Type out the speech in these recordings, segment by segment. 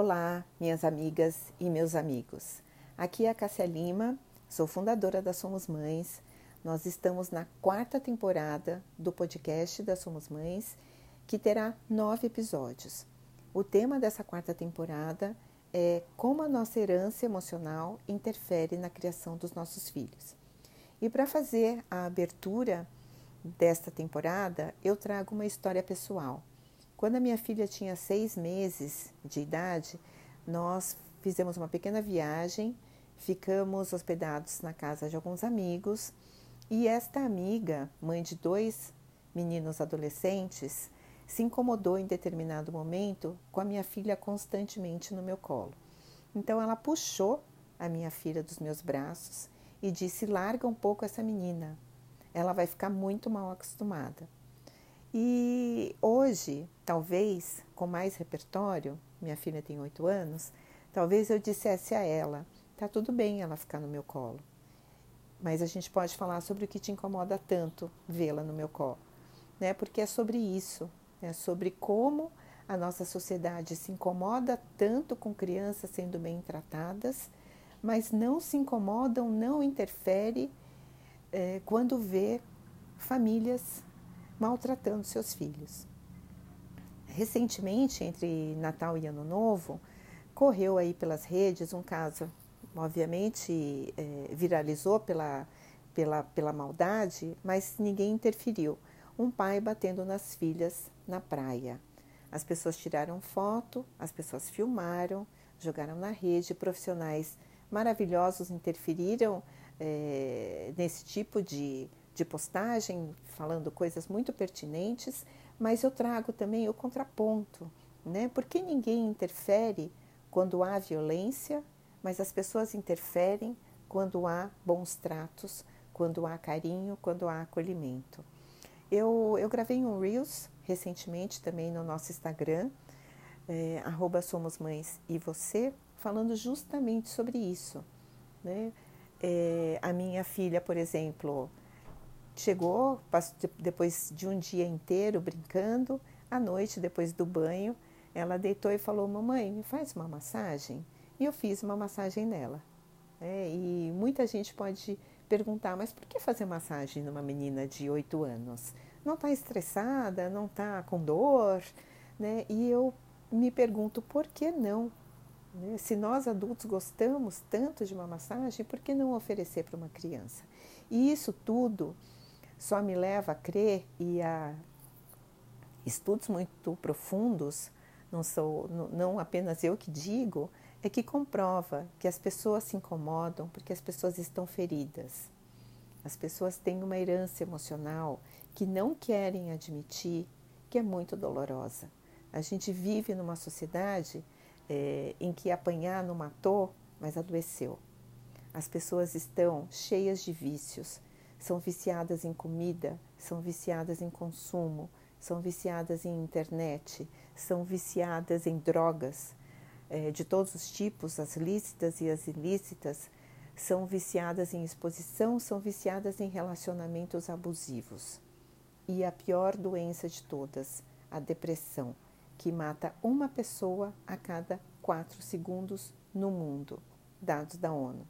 Olá, minhas amigas e meus amigos. Aqui é a Cássia Lima, sou fundadora da Somos Mães. Nós estamos na quarta temporada do podcast da Somos Mães, que terá nove episódios. O tema dessa quarta temporada é como a nossa herança emocional interfere na criação dos nossos filhos. E para fazer a abertura desta temporada, eu trago uma história pessoal quando a minha filha tinha seis meses de idade, nós fizemos uma pequena viagem, ficamos hospedados na casa de alguns amigos e esta amiga, mãe de dois meninos adolescentes, se incomodou em determinado momento com a minha filha constantemente no meu colo. Então ela puxou a minha filha dos meus braços e disse: Larga um pouco essa menina, ela vai ficar muito mal acostumada. E hoje, talvez, com mais repertório, minha filha tem oito anos, talvez eu dissesse a ela: tá tudo bem ela ficar no meu colo, mas a gente pode falar sobre o que te incomoda tanto vê-la no meu colo, né? Porque é sobre isso, é sobre como a nossa sociedade se incomoda tanto com crianças sendo bem tratadas, mas não se incomodam, não interfere é, quando vê famílias maltratando seus filhos. Recentemente, entre Natal e Ano Novo, correu aí pelas redes um caso, obviamente é, viralizou pela, pela, pela maldade, mas ninguém interferiu. Um pai batendo nas filhas na praia. As pessoas tiraram foto, as pessoas filmaram, jogaram na rede, profissionais maravilhosos interferiram é, nesse tipo de, de postagem, falando coisas muito pertinentes, mas eu trago também o contraponto, né? Porque ninguém interfere quando há violência, mas as pessoas interferem quando há bons tratos, quando há carinho, quando há acolhimento. Eu, eu gravei um Reels recentemente também no nosso Instagram, é, e Você, falando justamente sobre isso. Né? É, a minha filha, por exemplo, Chegou, depois de um dia inteiro brincando, à noite, depois do banho, ela deitou e falou: Mamãe, me faz uma massagem? E eu fiz uma massagem nela. É, e muita gente pode perguntar: mas por que fazer massagem numa menina de 8 anos? Não está estressada? Não está com dor? Né? E eu me pergunto: por que não? Né? Se nós adultos gostamos tanto de uma massagem, por que não oferecer para uma criança? E isso tudo só me leva a crer e a estudos muito profundos, não sou não apenas eu que digo, é que comprova que as pessoas se incomodam porque as pessoas estão feridas. As pessoas têm uma herança emocional que não querem admitir, que é muito dolorosa. A gente vive numa sociedade é, em que apanhar não matou, mas adoeceu. As pessoas estão cheias de vícios, são viciadas em comida, são viciadas em consumo, são viciadas em internet, são viciadas em drogas é, de todos os tipos, as lícitas e as ilícitas, são viciadas em exposição, são viciadas em relacionamentos abusivos. E a pior doença de todas, a depressão, que mata uma pessoa a cada quatro segundos no mundo, dados da ONU.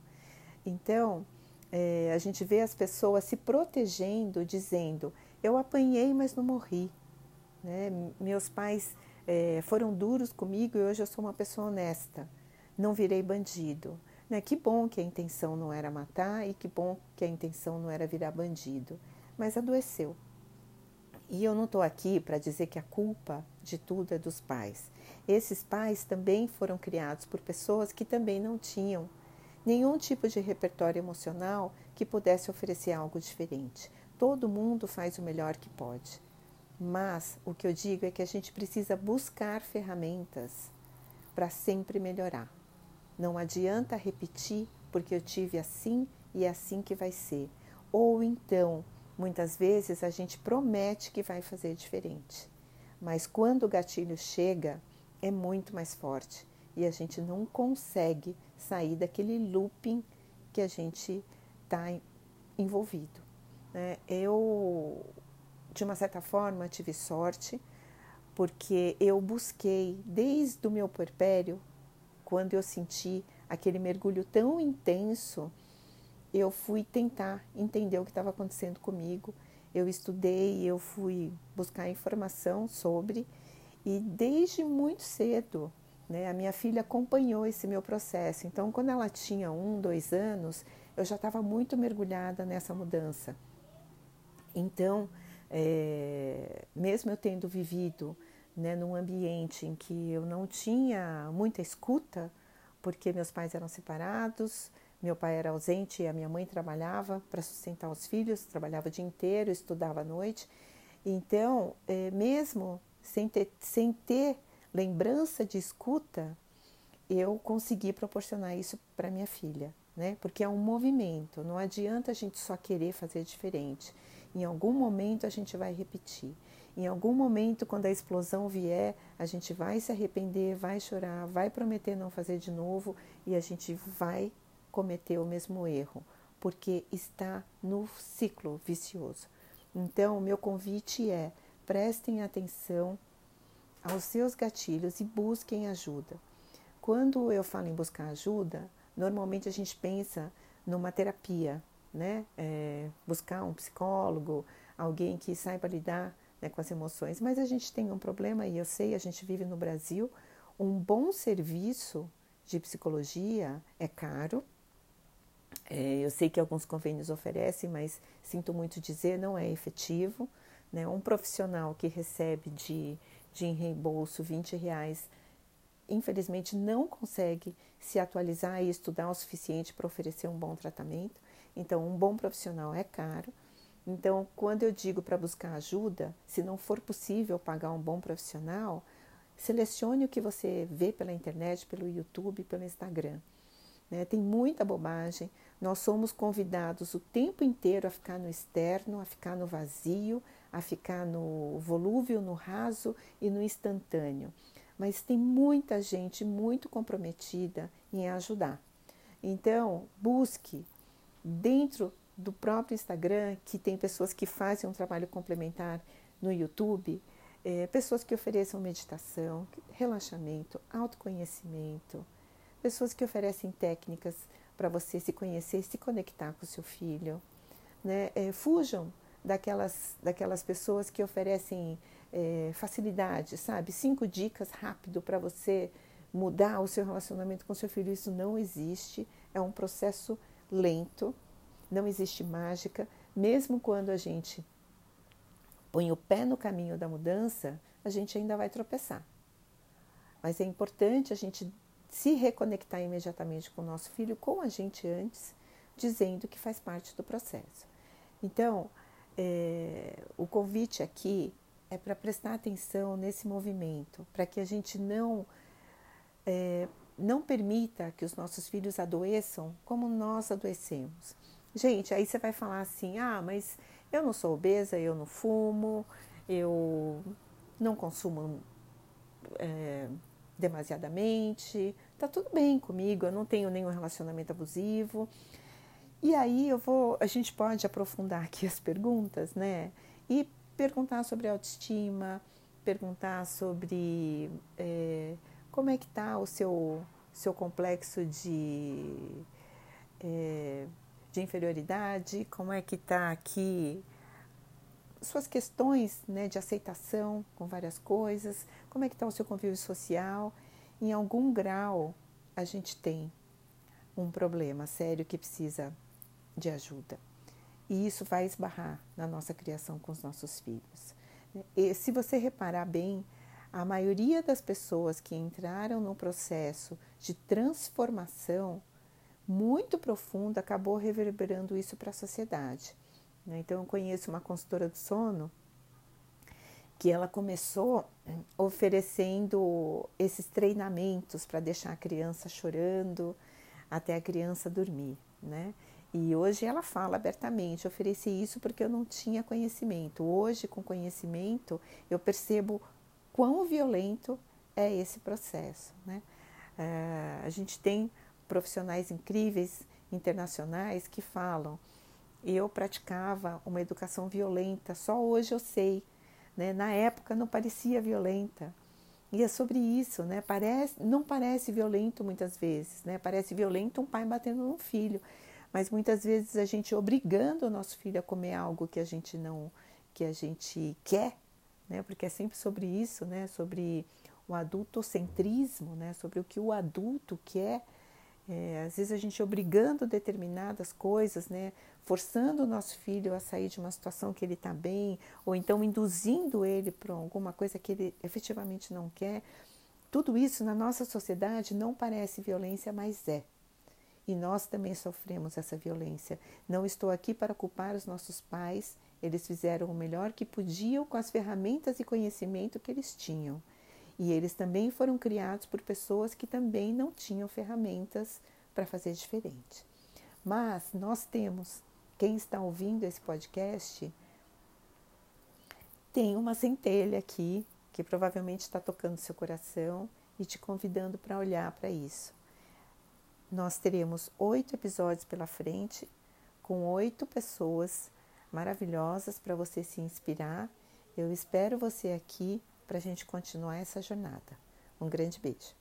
Então, é, a gente vê as pessoas se protegendo, dizendo: Eu apanhei, mas não morri. Né? Meus pais é, foram duros comigo e hoje eu sou uma pessoa honesta. Não virei bandido. Né? Que bom que a intenção não era matar e que bom que a intenção não era virar bandido. Mas adoeceu. E eu não estou aqui para dizer que a culpa de tudo é dos pais. Esses pais também foram criados por pessoas que também não tinham nenhum tipo de repertório emocional que pudesse oferecer algo diferente. Todo mundo faz o melhor que pode. Mas o que eu digo é que a gente precisa buscar ferramentas para sempre melhorar. Não adianta repetir porque eu tive assim e é assim que vai ser. Ou então, muitas vezes a gente promete que vai fazer diferente. Mas quando o gatilho chega, é muito mais forte e a gente não consegue sair daquele looping que a gente está envolvido. Né? Eu, de uma certa forma, tive sorte porque eu busquei desde o meu puerpério quando eu senti aquele mergulho tão intenso, eu fui tentar entender o que estava acontecendo comigo. Eu estudei, eu fui buscar informação sobre, e desde muito cedo, né, a minha filha acompanhou esse meu processo. Então, quando ela tinha um, dois anos, eu já estava muito mergulhada nessa mudança. Então, é, mesmo eu tendo vivido né, num ambiente em que eu não tinha muita escuta, porque meus pais eram separados, meu pai era ausente e a minha mãe trabalhava para sustentar os filhos, trabalhava o dia inteiro, estudava à noite. Então, é, mesmo sem ter, sem ter lembrança de escuta, eu consegui proporcionar isso para minha filha, né? Porque é um movimento, não adianta a gente só querer fazer diferente. Em algum momento a gente vai repetir. Em algum momento, quando a explosão vier, a gente vai se arrepender, vai chorar, vai prometer não fazer de novo e a gente vai cometer o mesmo erro, porque está no ciclo vicioso. Então, meu convite é: prestem atenção aos seus gatilhos e busquem ajuda. Quando eu falo em buscar ajuda, normalmente a gente pensa numa terapia, né? É, buscar um psicólogo, alguém que saiba lidar né, com as emoções. Mas a gente tem um problema, e eu sei, a gente vive no Brasil, um bom serviço de psicologia é caro. É, eu sei que alguns convênios oferecem, mas sinto muito dizer, não é efetivo. Né? Um profissional que recebe de, de reembolso 20 reais, infelizmente não consegue se atualizar e estudar o suficiente para oferecer um bom tratamento. Então, um bom profissional é caro. Então, quando eu digo para buscar ajuda, se não for possível pagar um bom profissional, selecione o que você vê pela internet, pelo YouTube, pelo Instagram. Né? Tem muita bobagem. Nós somos convidados o tempo inteiro a ficar no externo, a ficar no vazio, a ficar no volúvel, no raso e no instantâneo. Mas tem muita gente muito comprometida em ajudar. Então, busque dentro do próprio Instagram, que tem pessoas que fazem um trabalho complementar no YouTube, é, pessoas que ofereçam meditação, relaxamento, autoconhecimento, pessoas que oferecem técnicas para você se conhecer, se conectar com o seu filho. Né? É, fujam daquelas, daquelas pessoas que oferecem é, facilidade, sabe? Cinco dicas rápido para você mudar o seu relacionamento com seu filho. Isso não existe, é um processo lento, não existe mágica. Mesmo quando a gente põe o pé no caminho da mudança, a gente ainda vai tropeçar. Mas é importante a gente se reconectar imediatamente com o nosso filho, com a gente antes, dizendo que faz parte do processo. Então, é, o convite aqui é para prestar atenção nesse movimento, para que a gente não é, não permita que os nossos filhos adoeçam como nós adoecemos. Gente, aí você vai falar assim: ah, mas eu não sou obesa, eu não fumo, eu não consumo é, demasiadamente, tá tudo bem comigo, eu não tenho nenhum relacionamento abusivo. E aí eu vou, a gente pode aprofundar aqui as perguntas, né? E perguntar sobre autoestima, perguntar sobre é, como é que está o seu, seu complexo de, é, de inferioridade? Como é que está aqui suas questões né, de aceitação com várias coisas? Como é que está o seu convívio social? Em algum grau a gente tem um problema sério que precisa de ajuda. E isso vai esbarrar na nossa criação com os nossos filhos. E se você reparar bem, a maioria das pessoas que entraram no processo de transformação muito profunda acabou reverberando isso para a sociedade. Né? Então, eu conheço uma consultora do sono que ela começou oferecendo esses treinamentos para deixar a criança chorando até a criança dormir, né? E hoje ela fala abertamente: ofereci isso porque eu não tinha conhecimento. Hoje, com conhecimento, eu percebo quão violento é esse processo. Né? É, a gente tem profissionais incríveis internacionais que falam: eu praticava uma educação violenta, só hoje eu sei. Né? Na época não parecia violenta. E é sobre isso, né? Parece, não parece violento muitas vezes, né? Parece violento um pai batendo no filho, mas muitas vezes a gente obrigando o nosso filho a comer algo que a gente não, que a gente quer, né? Porque é sempre sobre isso, né? Sobre o adultocentrismo, né? Sobre o que o adulto quer. É, às vezes a gente obrigando determinadas coisas, né? forçando o nosso filho a sair de uma situação que ele está bem, ou então induzindo ele para alguma coisa que ele efetivamente não quer. Tudo isso na nossa sociedade não parece violência, mas é. E nós também sofremos essa violência. Não estou aqui para culpar os nossos pais, eles fizeram o melhor que podiam com as ferramentas e conhecimento que eles tinham. E eles também foram criados por pessoas que também não tinham ferramentas para fazer diferente. Mas nós temos quem está ouvindo esse podcast tem uma centelha aqui que provavelmente está tocando seu coração e te convidando para olhar para isso. Nós teremos oito episódios pela frente, com oito pessoas maravilhosas para você se inspirar. Eu espero você aqui para a gente continuar essa jornada. Um grande beijo.